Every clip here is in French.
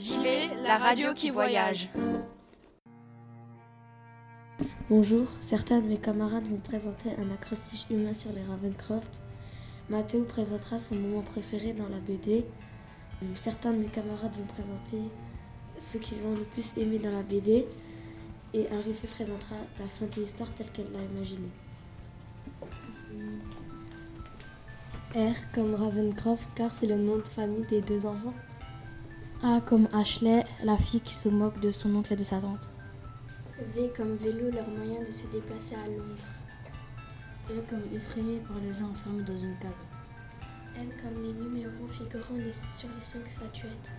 JV, la radio qui voyage. Bonjour, certains de mes camarades vont présenter un acrostiche humain sur les Ravencroft. Mathéo présentera son moment préféré dans la BD. Certains de mes camarades vont présenter ce qu'ils ont le plus aimé dans la BD. Et Arifé présentera la fin de l'histoire telle qu'elle l'a imaginée. R comme Ravencroft car c'est le nom de famille des deux enfants. A comme Ashley, la fille qui se moque de son oncle et de sa tante. V comme vélo, leur moyen de se déplacer à Londres. E comme effrayé par les gens enfermés dans une cave. M comme les numéros figurant sur les cinq statuettes.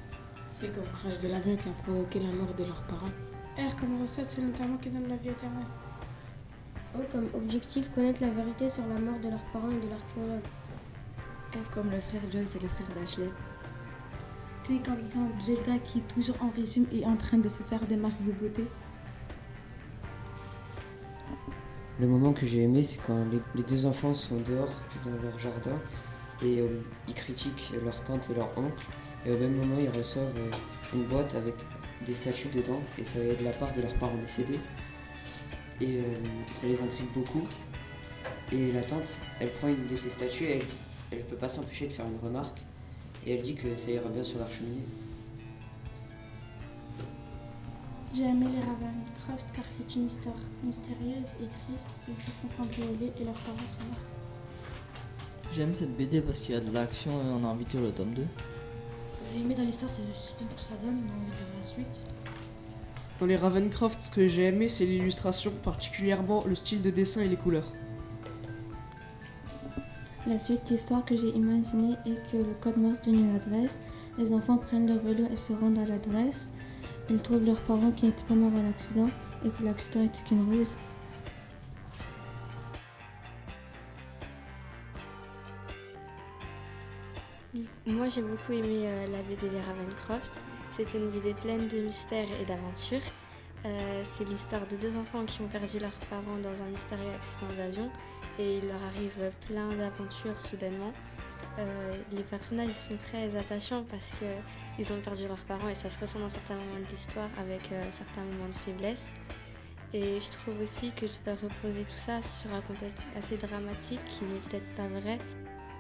C comme crash de l'avion qui a provoqué la mort de leurs parents. R comme recette, c'est notamment qui donne la vie éternelle. O comme objectif, connaître la vérité sur la mort de leurs parents et de l'archéologue. F comme le frère Joyce et le frère d'Ashley. T comme tante Zelda qui est toujours en régime et en train de se faire des marques de beauté. Le moment que j'ai aimé, c'est quand les, deux enfants sont dehors dans leur jardin et euh, ils critiquent leur tante et leur oncle. Et au même moment, ils reçoivent euh, une boîte avec des statues dedans et ça est de la part de leurs parents décédés. Et euh, ça les intrigue beaucoup. Et la tante, elle prend une de ces statues et elle ne peut pas s'empêcher de faire une remarque. Et elle dit que ça ira bien sur leur cheminée. J'ai aimé les Ravencroft car c'est une histoire mystérieuse et triste. Ils se font cambrioler et leurs parents sont morts. J'aime cette BD parce qu'il y a de l'action et on a envie de lire le tome 2. Ce que j'ai aimé dans l'histoire, c'est le suspense que ça donne, on a envie de lire la suite. Dans les Ravencroft, ce que j'ai aimé, c'est l'illustration, particulièrement le style de dessin et les couleurs. La suite d'histoire que j'ai imaginée est que le code morse d'une adresse. Les enfants prennent leur vélo et se rendent à l'adresse. Ils trouvent leurs parents qui n'étaient pas morts à l'accident et que l'accident était qu'une ruse. Moi j'ai beaucoup aimé euh, la BD Les Ravencroft. C'était une BD pleine de mystères et d'aventures. Euh, c'est l'histoire de deux enfants qui ont perdu leurs parents dans un mystérieux accident d'avion et il leur arrive plein d'aventures soudainement. Euh, les personnages sont très attachants parce qu'ils ont perdu leurs parents et ça se ressent dans certains moments de l'histoire avec euh, certains moments de faiblesse. Et je trouve aussi que je vais reposer tout ça sur un contexte assez dramatique qui n'est peut-être pas vrai.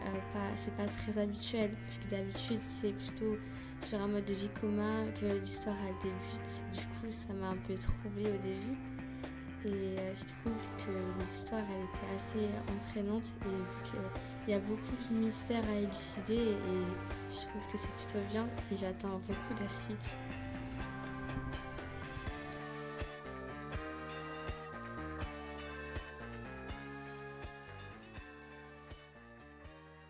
Euh, pas, c'est pas très habituel, puisque d'habitude c'est plutôt sur un mode de vie commun que l'histoire débute. Du coup, ça m'a un peu troublée au début. Et je trouve que l'histoire elle était assez entraînante et que il y a beaucoup de mystères à élucider et je trouve que c'est plutôt bien et j'attends beaucoup la suite.